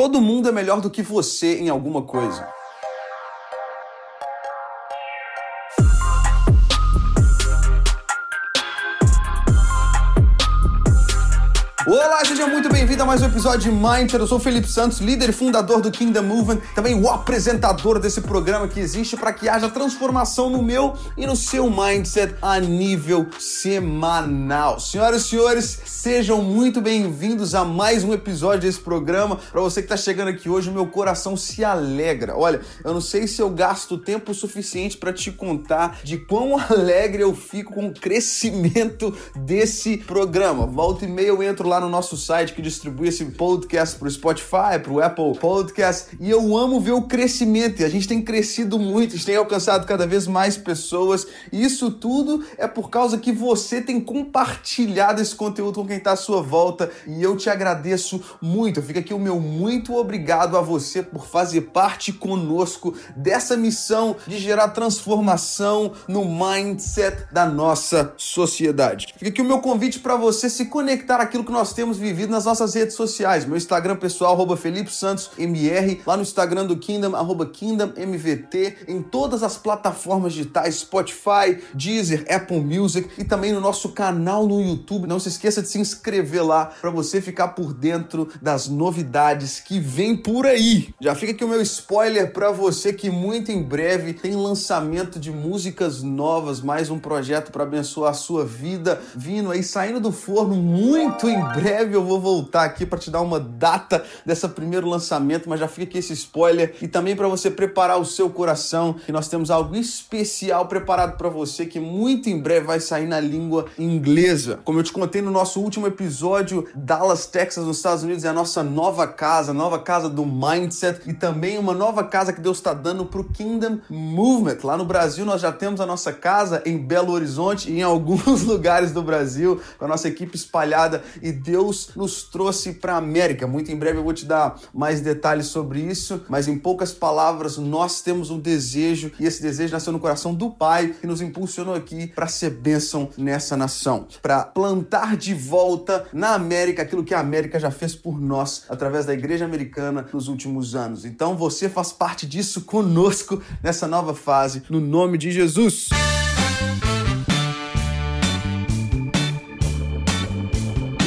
Todo mundo é melhor do que você em alguma coisa. Olá, seja muito bem-vindo a mais um episódio de Mindset. Eu sou o Felipe Santos, líder e fundador do Kingdom Movement, também o apresentador desse programa que existe para que haja transformação no meu e no seu mindset a nível semanal. Senhoras e senhores, sejam muito bem-vindos a mais um episódio desse programa. Para você que está chegando aqui hoje, o meu coração se alegra. Olha, eu não sei se eu gasto tempo suficiente para te contar de quão alegre eu fico com o crescimento desse programa. Volta e meia eu entro lá no nosso site que distribui esse podcast pro Spotify, pro Apple Podcast, e eu amo ver o crescimento. E a gente tem crescido muito, a gente tem alcançado cada vez mais pessoas. E isso tudo é por causa que você tem compartilhado esse conteúdo com quem está à sua volta. E eu te agradeço muito. Fica aqui o meu muito obrigado a você por fazer parte conosco dessa missão de gerar transformação no mindset da nossa sociedade. Fica aqui o meu convite para você se conectar àquilo que nós nós temos vivido nas nossas redes sociais. Meu Instagram pessoal, arroba Felipe Santos MR, lá no Instagram do Kingdom, arroba Kingdom MVT, em todas as plataformas digitais, Spotify, Deezer, Apple Music e também no nosso canal no YouTube. Não se esqueça de se inscrever lá para você ficar por dentro das novidades que vem por aí. Já fica aqui o meu spoiler para você que muito em breve tem lançamento de músicas novas, mais um projeto para abençoar a sua vida, vindo aí saindo do forno muito em breve eu vou voltar aqui para te dar uma data desse primeiro lançamento, mas já fica aqui esse spoiler e também para você preparar o seu coração, que nós temos algo especial preparado para você que muito em breve vai sair na língua inglesa. Como eu te contei no nosso último episódio, Dallas, Texas, nos Estados Unidos é a nossa nova casa, nova casa do mindset e também uma nova casa que Deus está dando para o Kingdom Movement. Lá no Brasil nós já temos a nossa casa em Belo Horizonte e em alguns lugares do Brasil, com a nossa equipe espalhada e Deus nos trouxe para a América. Muito em breve eu vou te dar mais detalhes sobre isso, mas em poucas palavras, nós temos um desejo e esse desejo nasceu no coração do Pai que nos impulsionou aqui para ser bênção nessa nação, para plantar de volta na América aquilo que a América já fez por nós através da igreja americana nos últimos anos. Então você faz parte disso conosco nessa nova fase, no nome de Jesus.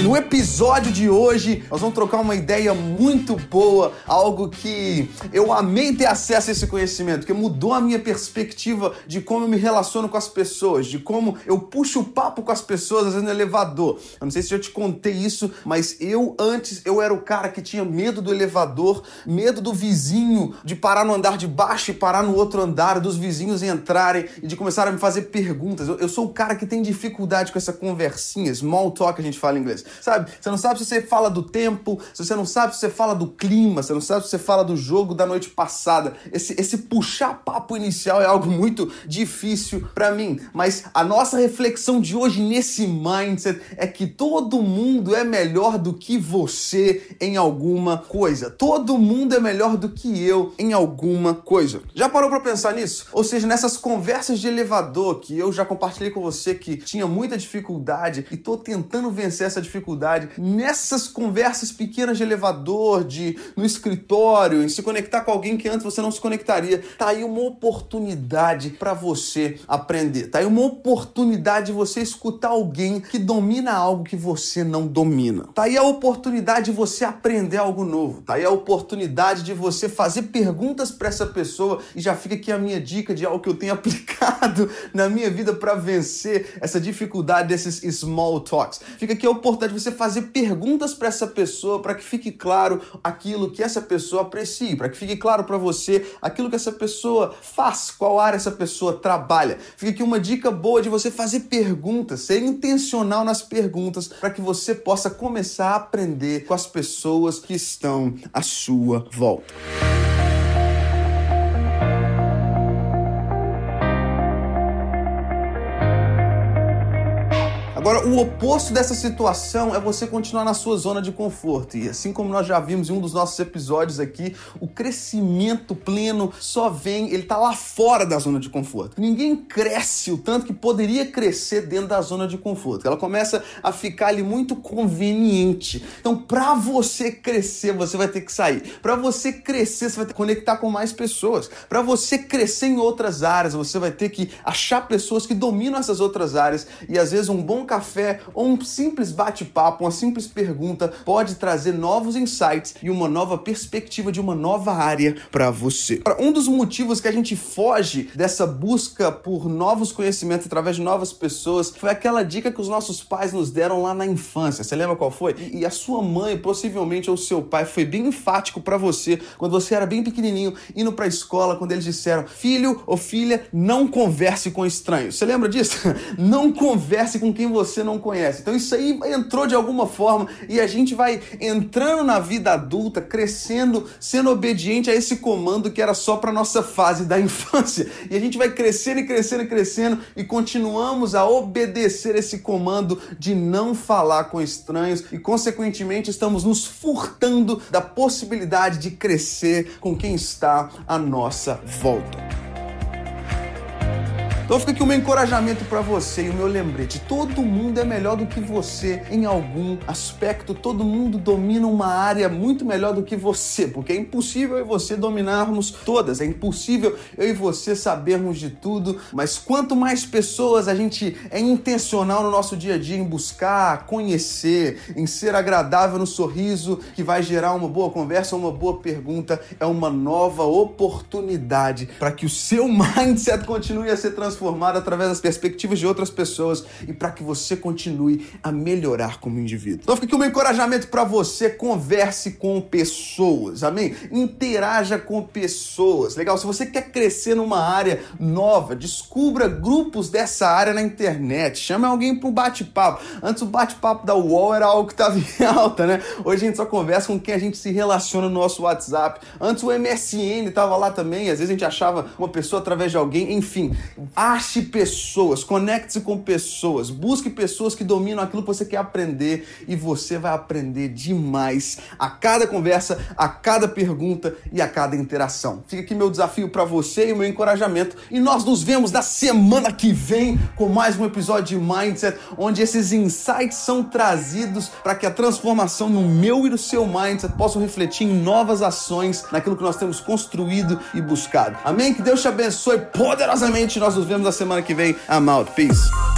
No episódio de hoje, nós vamos trocar uma ideia muito boa, algo que eu amei ter acesso a esse conhecimento, que mudou a minha perspectiva de como eu me relaciono com as pessoas, de como eu puxo o papo com as pessoas, às vezes no elevador. Eu não sei se eu te contei isso, mas eu antes eu era o cara que tinha medo do elevador, medo do vizinho de parar no andar de baixo e parar no outro andar, dos vizinhos entrarem e de começar a me fazer perguntas. Eu, eu sou o cara que tem dificuldade com essa conversinha, small talk a gente fala em inglês sabe? Você não sabe se você fala do tempo, se você não sabe se você fala do clima, você não sabe se você fala do jogo da noite passada. Esse, esse puxar papo inicial é algo muito difícil para mim. Mas a nossa reflexão de hoje nesse mindset é que todo mundo é melhor do que você em alguma coisa. Todo mundo é melhor do que eu em alguma coisa. Já parou para pensar nisso? Ou seja, nessas conversas de elevador que eu já compartilhei com você que tinha muita dificuldade e tô tentando vencer essa dificuldade dificuldade nessas conversas pequenas de elevador, de no escritório, em se conectar com alguém que antes você não se conectaria. Tá aí uma oportunidade para você aprender. Tá aí uma oportunidade de você escutar alguém que domina algo que você não domina. Tá aí a oportunidade de você aprender algo novo. Tá aí a oportunidade de você fazer perguntas para essa pessoa e já fica aqui a minha dica de algo que eu tenho aplicado na minha vida para vencer essa dificuldade desses small talks. Fica aqui a oportunidade de você fazer perguntas para essa pessoa para que fique claro aquilo que essa pessoa aprecia, para que fique claro para você aquilo que essa pessoa faz, qual área essa pessoa trabalha. Fica aqui uma dica boa de você fazer perguntas, ser intencional nas perguntas para que você possa começar a aprender com as pessoas que estão à sua volta. Agora, o oposto dessa situação é você continuar na sua zona de conforto. E assim como nós já vimos em um dos nossos episódios aqui, o crescimento pleno só vem, ele tá lá fora da zona de conforto. Ninguém cresce o tanto que poderia crescer dentro da zona de conforto. Ela começa a ficar ali muito conveniente. Então, para você crescer, você vai ter que sair. Para você crescer, você vai ter que conectar com mais pessoas. Para você crescer em outras áreas, você vai ter que achar pessoas que dominam essas outras áreas e às vezes um bom café ou um simples bate-papo, uma simples pergunta pode trazer novos insights e uma nova perspectiva de uma nova área para você. Um dos motivos que a gente foge dessa busca por novos conhecimentos através de novas pessoas foi aquela dica que os nossos pais nos deram lá na infância. Você lembra qual foi? E a sua mãe, possivelmente, ou seu pai, foi bem enfático para você quando você era bem pequenininho, indo para a escola, quando eles disseram: filho ou filha, não converse com estranhos. Você lembra disso? Não converse com quem você não conhece. Então isso aí entrou de alguma forma e a gente vai entrando na vida adulta, crescendo, sendo obediente a esse comando que era só para nossa fase da infância. E a gente vai crescendo e crescendo e crescendo e continuamos a obedecer esse comando de não falar com estranhos e consequentemente estamos nos furtando da possibilidade de crescer com quem está à nossa volta. Então fica aqui o meu encorajamento para você e o meu lembrete. Todo mundo é melhor do que você em algum aspecto. Todo mundo domina uma área muito melhor do que você, porque é impossível eu e você dominarmos todas. É impossível eu e você sabermos de tudo. Mas quanto mais pessoas a gente é intencional no nosso dia a dia em buscar, conhecer, em ser agradável no sorriso, que vai gerar uma boa conversa, uma boa pergunta, é uma nova oportunidade para que o seu mindset continue a ser transformado transformado através das perspectivas de outras pessoas e para que você continue a melhorar como indivíduo. Então fica aqui o meu encorajamento para você, converse com pessoas, amém? Interaja com pessoas. Legal, se você quer crescer numa área nova, descubra grupos dessa área na internet, chame alguém para um bate-papo. Antes o bate-papo da UOL era algo que estava em alta, né? Hoje a gente só conversa com quem a gente se relaciona no nosso WhatsApp. Antes o MSN estava lá também, às vezes a gente achava uma pessoa através de alguém, enfim. Ache pessoas, conecte-se com pessoas, busque pessoas que dominam aquilo que você quer aprender e você vai aprender demais a cada conversa, a cada pergunta e a cada interação. Fica aqui meu desafio para você e o meu encorajamento e nós nos vemos na semana que vem com mais um episódio de Mindset, onde esses insights são trazidos para que a transformação no meu e no seu mindset possam refletir em novas ações naquilo que nós temos construído e buscado. Amém? Que Deus te abençoe poderosamente. Nós nos vemos vemos na semana que vem. I'm out. Peace.